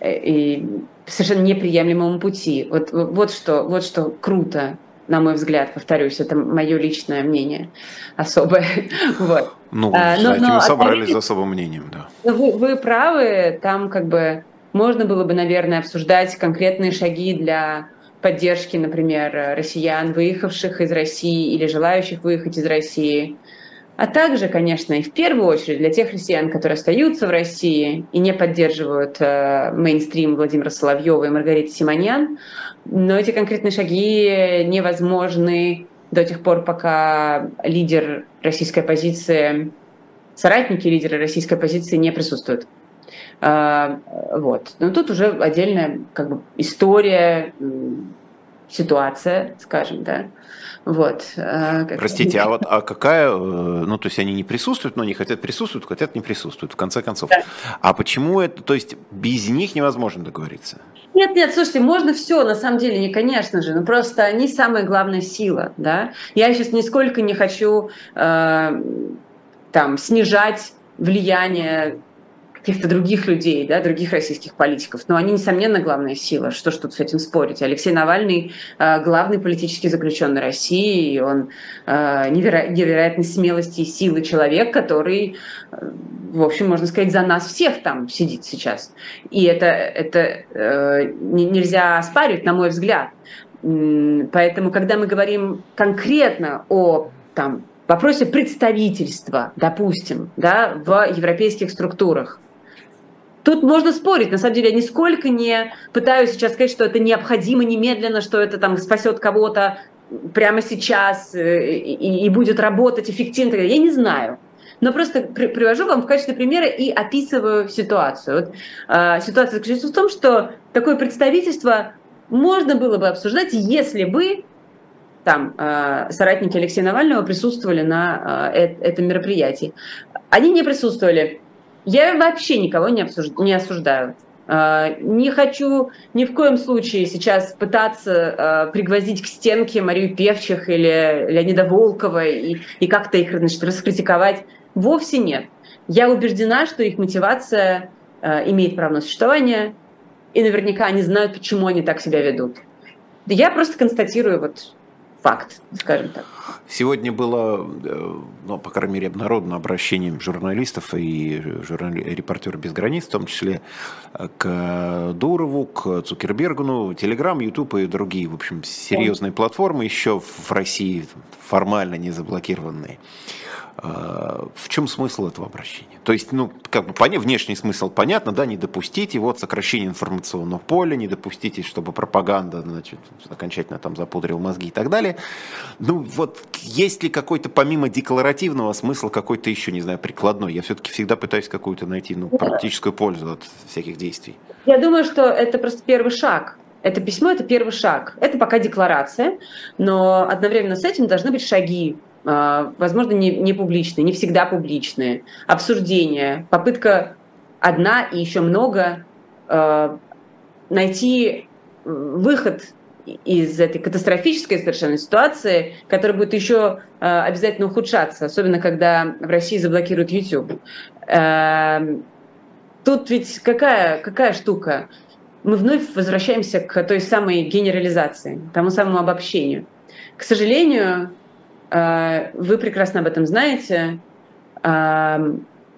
э, и совершенно неприемлемому пути. Вот, вот, что, вот что круто, на мой взгляд, повторюсь, это мое личное мнение особое. вот. Ну, а, но, но, мы собрались за особым мнением, да. Вы, вы правы, там как бы можно было бы, наверное, обсуждать конкретные шаги для поддержки, например, россиян, выехавших из России или желающих выехать из России. А также, конечно, и в первую очередь для тех россиян, которые остаются в России и не поддерживают э, мейнстрим Владимира Соловьева и Маргариты Симоньян. Но эти конкретные шаги невозможны до тех пор, пока лидер российской оппозиции, соратники лидера российской оппозиции не присутствуют. А, вот. Но тут уже отдельная как бы, история, ситуация, скажем, да. Вот. А, Простите, а вот а какая, э, ну то есть они не присутствуют, но они хотят присутствуют, хотят не присутствуют, в конце концов. Да. А почему это, то есть без них невозможно договориться? Нет, нет, слушайте, можно все, на самом деле, не, конечно же, но просто они самая главная сила, да. Я сейчас нисколько не хочу э, там снижать влияние каких-то других людей, да, других российских политиков. Но они, несомненно, главная сила. Что ж тут с этим спорить? Алексей Навальный э, главный политический заключенный России, и он э, неверо- невероятной смелости и силы человек, который, э, в общем, можно сказать, за нас всех там сидит сейчас. И это, это нельзя оспаривать, на мой взгляд. Поэтому, когда мы говорим конкретно о там, вопросе представительства, допустим, да, в европейских структурах, Тут можно спорить, на самом деле я нисколько не пытаюсь сейчас сказать, что это необходимо немедленно, что это там спасет кого-то прямо сейчас э, и, и будет работать эффективно. Я не знаю. Но просто при, привожу вам в качестве примера и описываю ситуацию. Вот, э, ситуация заключается в том, что такое представительство можно было бы обсуждать, если бы там э, соратники Алексея Навального присутствовали на э, этом мероприятии. Они не присутствовали. Я вообще никого не, обсуж... не осуждаю. А, не хочу ни в коем случае сейчас пытаться а, пригвоздить к стенке Марию Певчих или Леонида Волкова и, и как-то их значит, раскритиковать. Вовсе нет. Я убеждена, что их мотивация а, имеет право на существование, и наверняка они знают, почему они так себя ведут. Я просто констатирую вот факт, скажем так. Сегодня было, э, ну, по крайней мере, обнародовано обращением журналистов и журнали... репортеров без границ, в том числе э, к Дурову, к Цукербергу, Телеграм, Ютуб и другие, в общем, серьезные платформы, еще в России формально не заблокированные. Э, в чем смысл этого обращения? То есть, ну, как бы поня- внешний смысл понятно, да, не допустите вот сокращение информационного поля, не допустите, чтобы пропаганда, значит, окончательно там запудрила мозги и так далее. Ну вот есть ли какой-то помимо декларативного смысла какой-то еще, не знаю, прикладной? Я все-таки всегда пытаюсь какую-то найти ну, практическую пользу от всяких действий. Я думаю, что это просто первый шаг. Это письмо – это первый шаг. Это пока декларация, но одновременно с этим должны быть шаги, а, возможно, не, не публичные, не всегда публичные, обсуждения, попытка одна и еще много а, найти выход из этой катастрофической совершенно ситуации, которая будет еще э, обязательно ухудшаться, особенно когда в России заблокируют YouTube. Э, тут ведь какая, какая штука? Мы вновь возвращаемся к той самой генерализации, тому самому обобщению. К сожалению, э, вы прекрасно об этом знаете, э,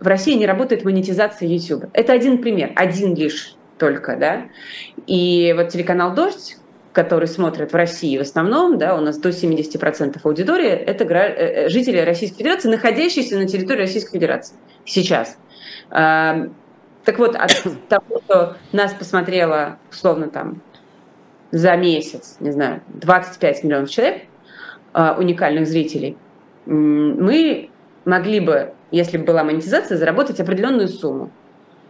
в России не работает монетизация YouTube. Это один пример, один лишь только, да. И вот телеканал «Дождь», который смотрят в России в основном, да, у нас до 70% аудитории, это э, э, жители Российской Федерации, находящиеся на территории Российской Федерации сейчас. Так вот, от того, что нас посмотрело, условно, там, за месяц, не знаю, 25 миллионов человек, а, уникальных зрителей, мы могли бы, если бы была монетизация, заработать определенную сумму.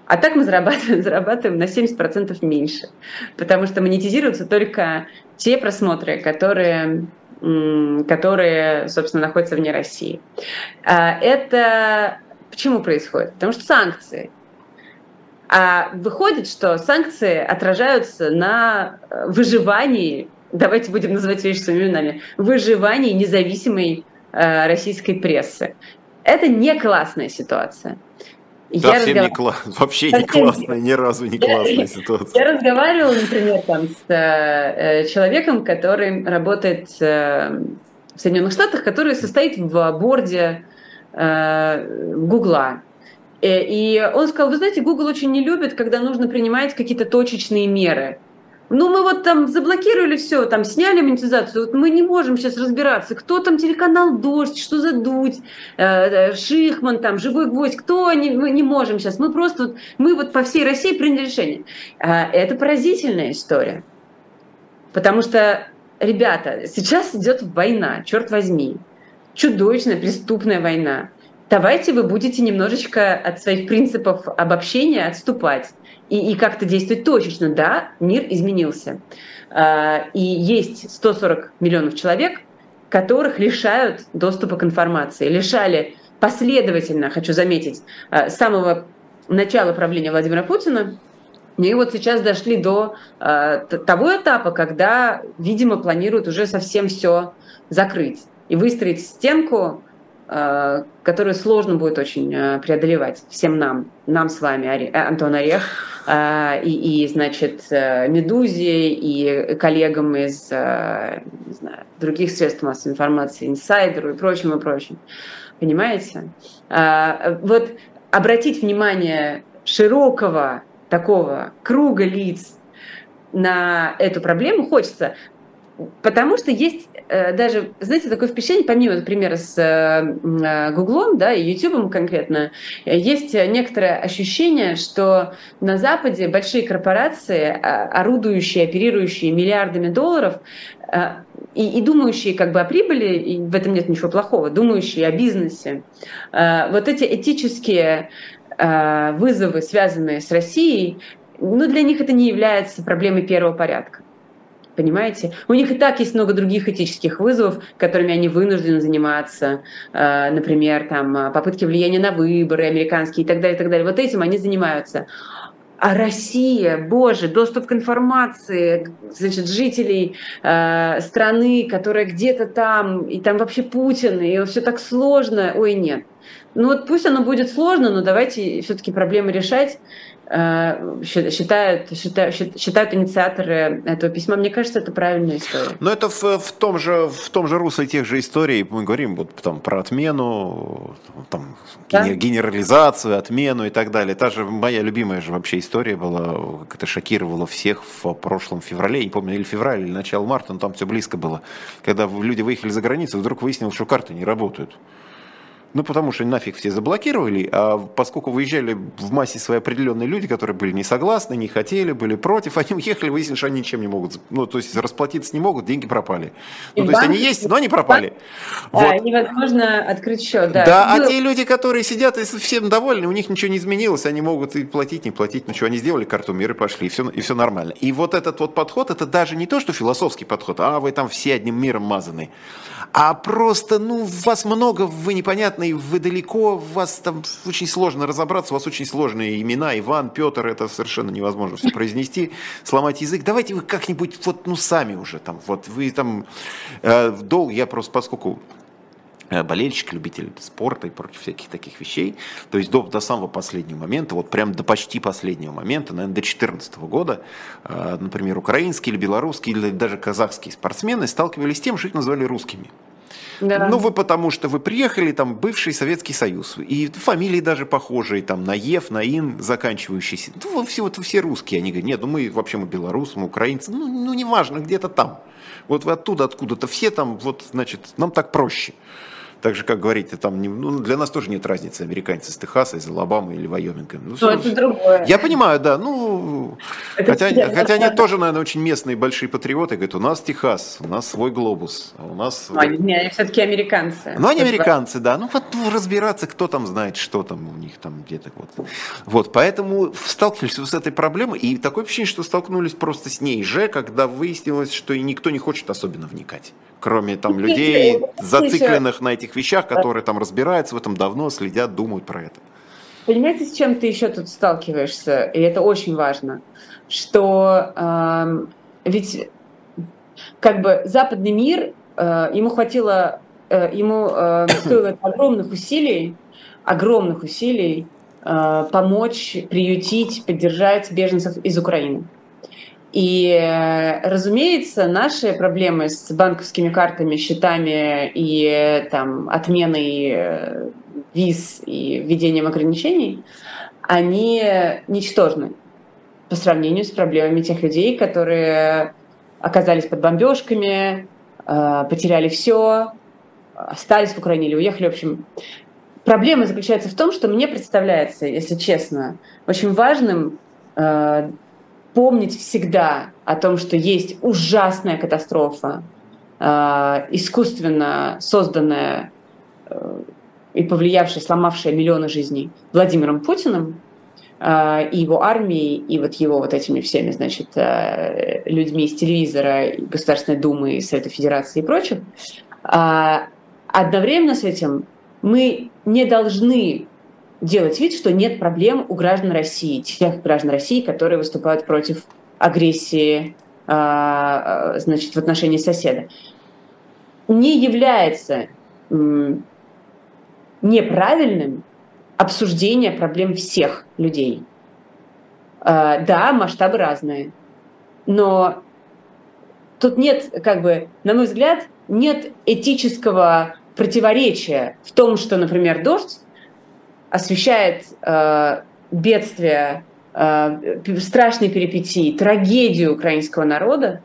А так мы зарабатываем, зарабатываем на 70% меньше, потому что монетизируются только те просмотры, которые, которые, собственно, находятся вне России. А это почему происходит? Потому что санкции. А выходит, что санкции отражаются на э, выживании, давайте будем называть вещи своими именами, выживании независимой э, российской прессы. Это не классная ситуация. Совсем я разгов... не кла... вообще Совсем... не классная, ни разу не классная ситуация. Я разговаривала, например, там, с э, человеком, который работает э, в Соединенных Штатах, который состоит в борде э, Гугла. Э, и он сказал, вы знаете, Google очень не любит, когда нужно принимать какие-то точечные меры. Ну, мы вот там заблокировали все, там сняли монетизацию. Вот мы не можем сейчас разбираться, кто там телеканал «Дождь», что за «Дудь», э, э, Шихман, там, «Живой гвоздь», кто, они, мы не можем сейчас. Мы просто, вот, мы вот по всей России приняли решение. Это поразительная история. Потому что, ребята, сейчас идет война, черт возьми. Чудовищная преступная война давайте вы будете немножечко от своих принципов обобщения отступать и, и как-то действовать точечно. Да, мир изменился. А, и есть 140 миллионов человек, которых лишают доступа к информации. Лишали последовательно, хочу заметить, а, с самого начала правления Владимира Путина, и вот сейчас дошли до э, того этапа, когда, видимо, планируют уже совсем все закрыть и выстроить стенку которую сложно будет очень э, преодолевать всем нам, нам с вами, э, Антон Орех, и, и значит, Медузе, и коллегам из не знаю, других средств массовой информации, инсайдеру и прочим, и прочим. Понимаете? Вот обратить внимание широкого такого круга лиц на эту проблему хочется. Потому что есть э, даже, знаете, такое впечатление, помимо, например, с э, э, Гуглом, да, и Ютубом конкретно, есть некоторое ощущение, что на Западе большие корпорации, а, орудующие, оперирующие миллиардами долларов, и, и думающие как бы о прибыли, и в этом нет ничего плохого, думающие о бизнесе, вот эти этические вызовы, связанные с Россией, ну, для них это не является проблемой первого порядка. Понимаете? У них и так есть много других этических вызовов, которыми они вынуждены заниматься. Э, например, там, попытки влияния на выборы американские и так далее, и так далее. Вот этим они занимаются. А Россия, боже, доступ к информации, значит, жителей э, страны, которая где-то там, и там вообще Путин, и все так сложно. Ой, нет. Ну вот пусть оно будет сложно, но давайте все-таки проблемы решать. Э, считают, считают, считают инициаторы этого письма. Мне кажется, это правильная история. Но это в, в, том, же, в том же русле тех же историй. Мы говорим вот там про отмену, там, да? генерализацию, отмену и так далее. Та же моя любимая же вообще история была, как это шокировало всех в прошлом феврале. Я не помню, или февраль, или начало марта, но там все близко было. Когда люди выехали за границу, вдруг выяснилось, что карты не работают. Ну, потому что нафиг все заблокировали, а поскольку выезжали в массе свои определенные люди, которые были не согласны, не хотели, были против, они уехали, выяснилось, что они ничем не могут, ну, то есть расплатиться не могут, деньги пропали. Ну, то есть они есть, но они пропали. Да, вот. невозможно открыть счет, да. Да, а те люди, которые сидят и всем довольны, у них ничего не изменилось, они могут и платить, не платить, ну что, они сделали карту мира, пошли, и все, и все нормально. И вот этот вот подход, это даже не то, что философский подход, а вы там все одним миром мазаны а просто, ну, вас много, вы непонятные, вы далеко, вас там очень сложно разобраться, у вас очень сложные имена, Иван, Петр, это совершенно невозможно все произнести, сломать язык. Давайте вы как-нибудь вот, ну, сами уже там, вот, вы там, э, дол, я просто, поскольку э, болельщик, любитель спорта и прочих всяких таких вещей. То есть до, до самого последнего момента, вот прям до почти последнего момента, наверное, до 2014 года, э, например, украинские или белорусские или даже казахские спортсмены сталкивались с тем, что их называли русскими. Да. Ну, вы потому что вы приехали, там, бывший Советский Союз, и фамилии даже похожие, там, на Ев, на заканчивающиеся. Ну, все, вот, все русские. Они говорят, нет, ну, мы вообще мы белорусы, мы украинцы, ну, ну неважно, где-то там. Вот вы оттуда, откуда-то все там, вот, значит, нам так проще. Так же, как говорите, там, не, ну, для нас тоже нет разницы, американцы из Техаса, из Алабамы или Вайоминга. Ну, все, это другое. Я понимаю, да, ну, это хотя, хотя они тоже, наверное, очень местные большие патриоты, говорят, у нас Техас, у нас свой глобус, а у нас... Ну, они, не, они все-таки американцы. Ну, они американцы, да, ну, вот ну, разбираться, кто там знает, что там у них там где-то вот. Вот, поэтому сталкивались с этой проблемой, и такое ощущение, что столкнулись просто с ней же, когда выяснилось, что и никто не хочет особенно вникать кроме там людей, зацикленных на этих вещах, которые там разбираются в этом давно, следят, думают про это. Понимаете, с чем ты еще тут сталкиваешься, и это очень важно, что э, ведь как бы западный мир, э, ему хватило, э, ему э, стоило огромных усилий, огромных усилий э, помочь, приютить, поддержать беженцев из Украины. И, разумеется, наши проблемы с банковскими картами, счетами и там, отменой э, виз и введением ограничений, они ничтожны по сравнению с проблемами тех людей, которые оказались под бомбежками, э, потеряли все, остались в Украине или уехали. В общем, проблема заключается в том, что мне представляется, если честно, очень важным э, помнить всегда о том, что есть ужасная катастрофа, э, искусственно созданная э, и повлиявшая, сломавшая миллионы жизней Владимиром Путиным э, и его армией, и вот его вот этими всеми, значит, людьми из телевизора, Государственной Думы, Совета Федерации и прочих. Э, одновременно с этим мы не должны делать вид, что нет проблем у граждан России, тех граждан России, которые выступают против агрессии а, а, значит, в отношении соседа. Не является неправильным обсуждение проблем всех людей. А, да, масштабы разные, но тут нет, как бы, на мой взгляд, нет этического противоречия в том, что, например, дождь освещает э, бедствия, э, страшные перипетии, трагедию украинского народа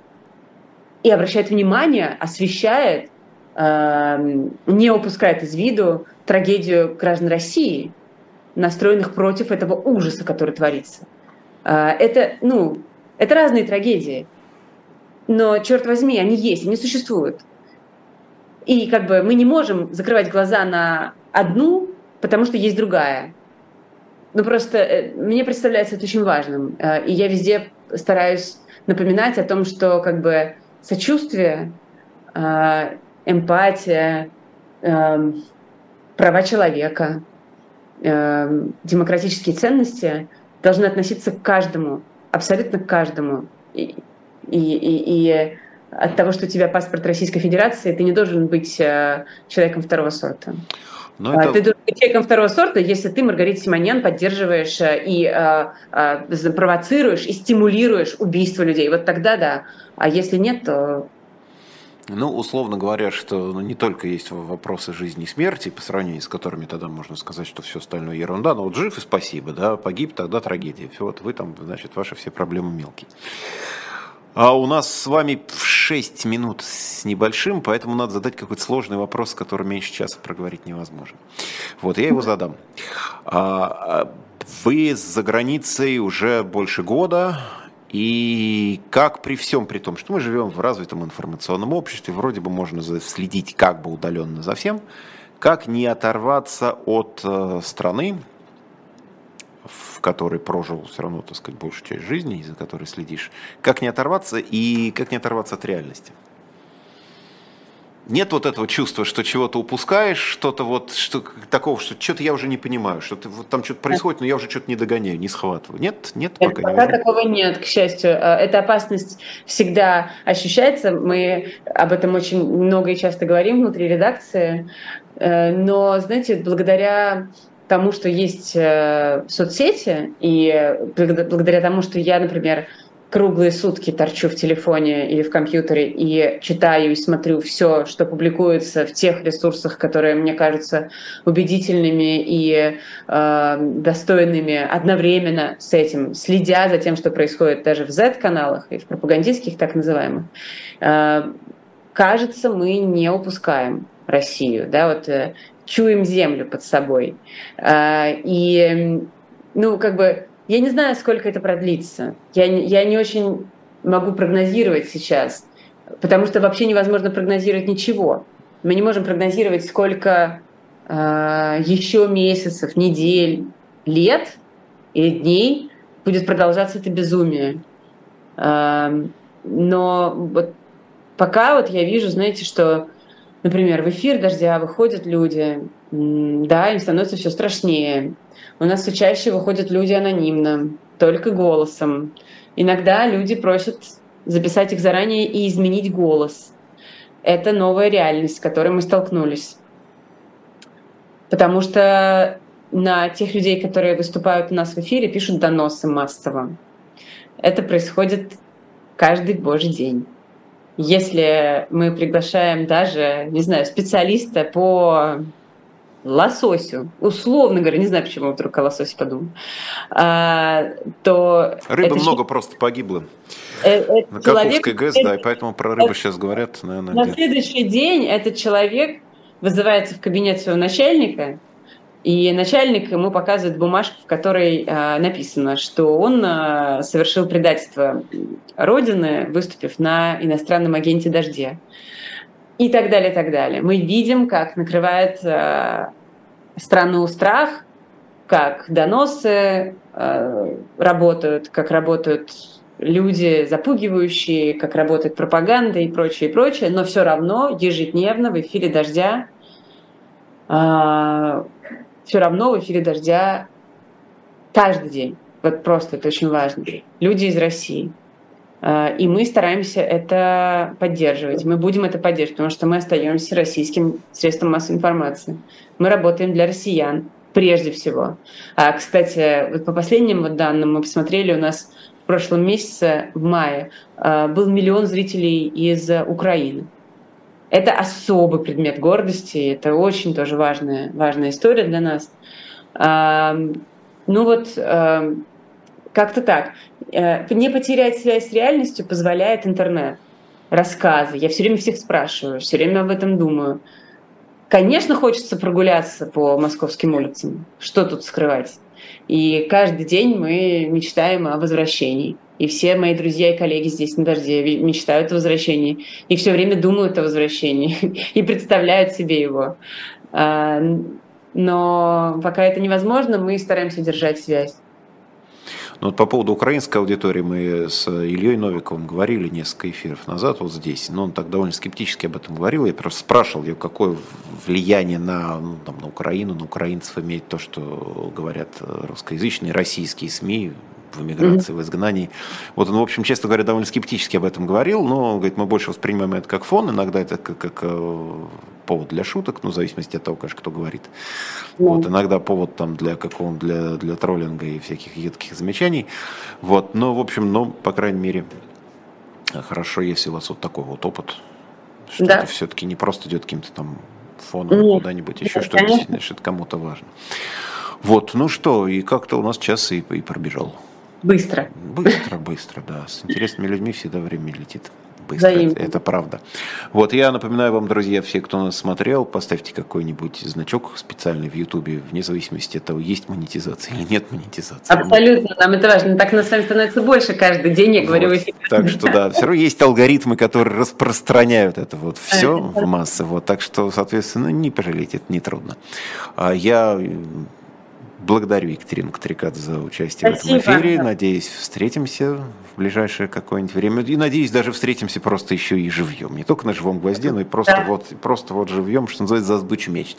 и обращает внимание, освещает, э, не упускает из виду трагедию граждан России, настроенных против этого ужаса, который творится. Э, это, ну, это разные трагедии, но, черт возьми, они есть, они существуют. И как бы мы не можем закрывать глаза на одну потому что есть другая. Ну просто э, мне представляется это очень важным. Э, и я везде стараюсь напоминать о том, что как бы сочувствие, э, эмпатия, права человека, демократические ценности должны относиться к каждому, абсолютно к каждому. И, и, и, и от того, что у тебя паспорт Российской Федерации, ты не должен быть человеком второго сорта. Но а, это... Ты должен быть человеком второго сорта, если ты, Маргарита Симонян, поддерживаешь э, и а, а, провоцируешь и стимулируешь убийство людей. Вот тогда да. А если нет, то ну, условно говоря, что ну, не только есть вопросы жизни и смерти, по сравнению с которыми тогда можно сказать, что все остальное ерунда, но вот жив и спасибо, да, погиб, тогда трагедия. Вот вы там, значит, ваши все проблемы мелкие. А у нас с вами 6 минут с небольшим, поэтому надо задать какой-то сложный вопрос, который меньше часа проговорить невозможно. Вот, я его задам. А, вы за границей уже больше года, и как при всем при том, что мы живем в развитом информационном обществе, вроде бы можно следить как бы удаленно за всем, как не оторваться от э, страны, в которой прожил все равно, так сказать, большую часть жизни, за которой следишь, как не оторваться и как не оторваться от реальности? Нет вот этого чувства, что чего-то упускаешь, что-то вот что, такого, что что-то я уже не понимаю, что вот там что-то происходит, но я уже что-то не догоняю, не схватываю. Нет, нет, нет пока, пока не такого нет, к счастью. Э, эта опасность всегда ощущается. Мы об этом очень много и часто говорим внутри редакции. Э, но, знаете, благодаря тому, что есть э, соцсети, и благодаря тому, что я, например, круглые сутки торчу в телефоне или в компьютере и читаю и смотрю все, что публикуется в тех ресурсах, которые мне кажутся убедительными и э, достойными одновременно с этим, следя за тем, что происходит даже в Z-каналах и в пропагандистских так называемых, э, кажется, мы не упускаем Россию, да, вот э, чуем землю под собой. Э, и, ну, как бы я не знаю, сколько это продлится. Я, я не очень могу прогнозировать сейчас, потому что вообще невозможно прогнозировать ничего. Мы не можем прогнозировать, сколько э, еще месяцев, недель, лет или дней будет продолжаться это безумие. Э, но вот пока вот я вижу, знаете, что, например, в эфир «Дождя» выходят люди, да, им становится все страшнее, у нас все чаще выходят люди анонимно, только голосом. Иногда люди просят записать их заранее и изменить голос. Это новая реальность, с которой мы столкнулись. Потому что на тех людей, которые выступают у нас в эфире, пишут доносы массово. Это происходит каждый божий день. Если мы приглашаем даже, не знаю, специалиста по лососю, условно говоря, не знаю, почему вдруг о лососе подумал, а, то... Рыбы много ч... просто погибло. Э, на Каховской ГЭС, да, и поэтому про рыбу сейчас говорят, наверное. На следующий день этот человек вызывается в кабинет своего начальника, и начальник ему показывает бумажку, в которой э, написано, что он э, совершил предательство Родины, выступив на иностранном агенте «Дожде» и так далее, и так далее. Мы видим, как накрывает э, страну страх, как доносы э, работают, как работают люди запугивающие, как работает пропаганда и прочее, и прочее, но все равно ежедневно в эфире «Дождя» э, все равно в эфире «Дождя» каждый день. Вот просто это очень важно. Люди из России – а, и мы стараемся это поддерживать. Мы будем это поддерживать, потому что мы остаемся российским средством массовой информации. Мы работаем для россиян прежде всего. А, кстати, вот по последним вот данным мы посмотрели, у нас в прошлом месяце, в мае, а, был миллион зрителей из Украины. Это особый предмет гордости, это очень тоже важная, важная история для нас. Ну вот, как-то так. Э, не потерять связь с реальностью позволяет интернет. Рассказы. Я все время всех спрашиваю, все время об этом думаю. Конечно, хочется прогуляться по московским улицам. Что тут скрывать? И каждый день мы мечтаем о возвращении. И все мои друзья и коллеги здесь на дожде мечтают о возвращении. И все время думают о возвращении. И представляют себе его. А, но пока это невозможно, мы стараемся держать связь. Ну, вот по поводу украинской аудитории мы с Ильей Новиковым говорили несколько эфиров назад вот здесь, но он так довольно скептически об этом говорил. Я просто спрашивал ее, какое влияние на, ну, там, на Украину, на украинцев имеет то, что говорят русскоязычные, российские СМИ, в эмиграции, mm-hmm. в изгнании. Вот он, в общем, честно говоря, довольно скептически об этом говорил, но, говорит, мы больше воспринимаем это как фон, иногда это как, как э, повод для шуток, ну, в зависимости от того, конечно, кто говорит. Mm-hmm. Вот, иногда повод там для какого для, для троллинга и всяких едких замечаний. Вот, но, в общем, ну, по крайней мере, хорошо, если у вас вот такой вот опыт, что да. это все-таки не просто идет каким-то там фоном Нет. куда-нибудь еще, что действительно, что это кому-то важно. Вот, ну что, и как-то у нас час и, и пробежал. Быстро. Быстро, быстро, да. С интересными людьми всегда время летит быстро. Это, это правда. Вот я напоминаю вам, друзья, все, кто нас смотрел, поставьте какой-нибудь значок специальный в Ютубе, вне зависимости от того, есть монетизация или нет монетизации. Абсолютно, нам это важно. Так нас с вами становится больше каждый день, я говорю вот. Так что да, все равно есть алгоритмы, которые распространяют это вот все в массы. Вот, так что, соответственно, не пожалейте, это нетрудно. А я Благодарю Екатерину Катрикадзе за участие Спасибо. в этом эфире. Надеюсь, встретимся в ближайшее какое-нибудь время. И надеюсь, даже встретимся просто еще и живьем. Не только на живом гвозде, но и просто, да. вот, просто вот живьем, что называется, за сбычу мечт.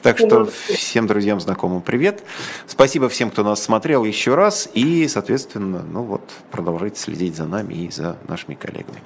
Так что всем друзьям, знакомым привет. Спасибо всем, кто нас смотрел еще раз. И, соответственно, ну вот, продолжайте следить за нами и за нашими коллегами.